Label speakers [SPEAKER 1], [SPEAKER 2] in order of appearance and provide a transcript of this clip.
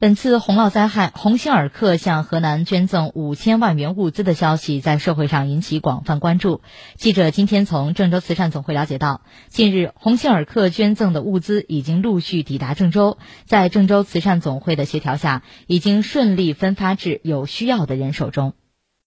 [SPEAKER 1] 本次洪涝灾害鸿星尔克向河南捐赠五千万元物资的消息在社会上引起广泛关注。记者今天从郑州慈善总会了解到近日鸿星尔克捐赠的物资已经陆续抵达郑州在郑州慈善总会的协调下已经顺利分发至有需要的人手中。